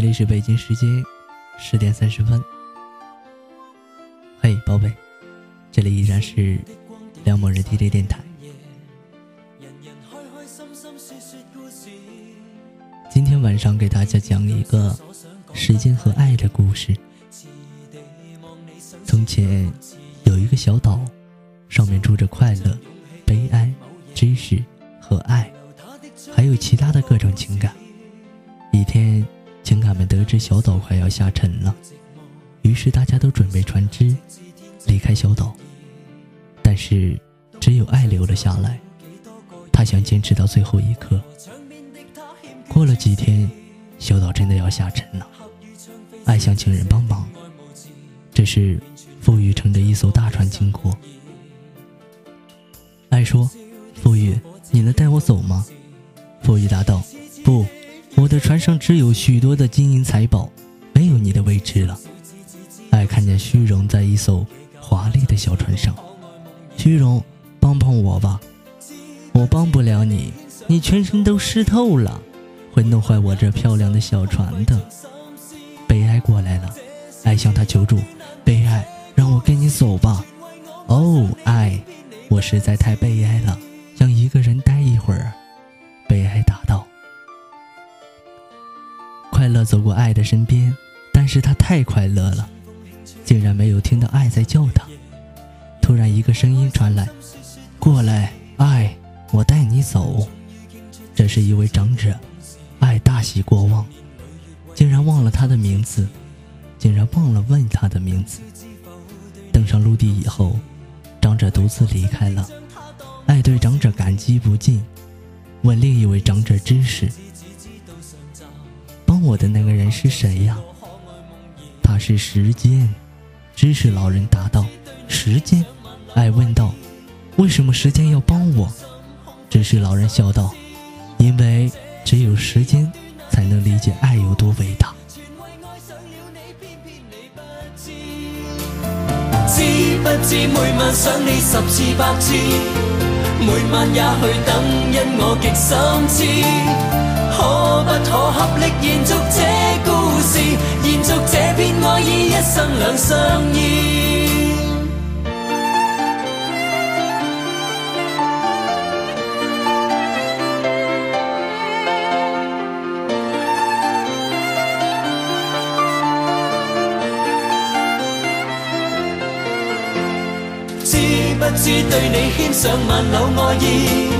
这里是北京时间十点三十分。嘿，宝贝，这里依然是梁某人 DJ 电台。今天晚上给大家讲一个时间和爱的故事。从前有一个小岛，上面住着快乐、悲哀、知识和爱，还有其他的各种情感。一天，他们得知小岛快要下沉了，于是大家都准备船只离开小岛。但是，只有爱留了下来，他想坚持到最后一刻。过了几天，小岛真的要下沉了，爱想请人帮忙。这时，富裕乘着一艘大船经过。爱说：“富裕，你能带我走吗？”富裕答道：“不。”我的船上只有许多的金银财宝，没有你的位置了。爱看见虚荣在一艘华丽的小船上，虚荣，帮帮我吧！我帮不了你，你全身都湿透了，会弄坏我这漂亮的小船的。悲哀过来了，爱向他求助，悲哀，让我跟你走吧。哦，爱，我实在太悲哀了，想一个人待一会儿。乐走过爱的身边，但是他太快乐了，竟然没有听到爱在叫他。突然，一个声音传来：“过来，爱，我带你走。”这是一位长者，爱大喜过望，竟然忘了他的名字，竟然忘了问他的名字。登上陆地以后，长者独自离开了。爱对长者感激不尽，问另一位长者知识。我的那个人是谁呀？他是时间。知识老人答道：“时间。”爱问道：“为什么时间要帮我？”知识老人笑道：“因为只有时间才能理解爱有多伟大。”不知每晚想你十次百次，每晚也去等，因我极心知。可不可合力延续这故事？延续这片爱意，一生两相依。知不知对你牵上万缕爱意？